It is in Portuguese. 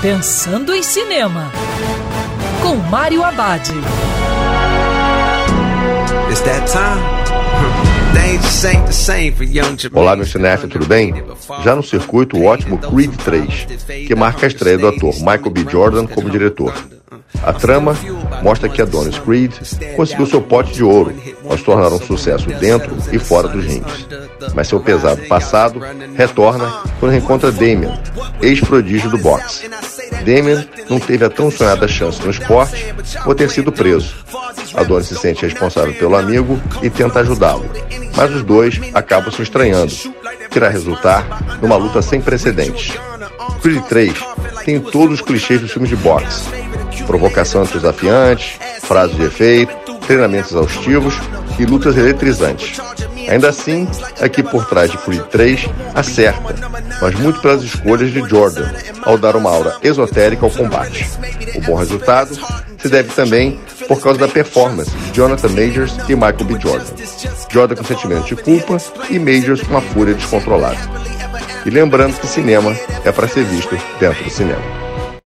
Pensando em Cinema, com Mário Abad. Olá, meu cinéfilo, tudo bem? Já no circuito, o ótimo Creed 3, que marca a estreia do ator Michael B. Jordan como diretor. A trama mostra que Adonis Creed conseguiu seu pote de ouro ao se tornar um sucesso dentro e fora dos rings. Mas seu pesado passado retorna quando reencontra Damien, ex-prodígio do boxe. Damien não teve a tão sonhada chance no esporte por ter sido preso. Adonis se sente responsável pelo amigo e tenta ajudá-lo. Mas os dois acabam se estranhando, que irá resultar numa luta sem precedentes. Creed 3 tem todos os clichês dos filmes de boxe. Provocação desafiante, frases de efeito, treinamentos exaustivos e lutas eletrizantes. Ainda assim, aqui por trás de Creed 3 acerta, mas muito pelas escolhas de Jordan, ao dar uma aura esotérica ao combate. O bom resultado se deve também por causa da performance de Jonathan Majors e Michael B. Jordan. Jordan com sentimento de culpa e Majors com uma fúria descontrolada. E lembrando que cinema é para ser visto dentro do cinema.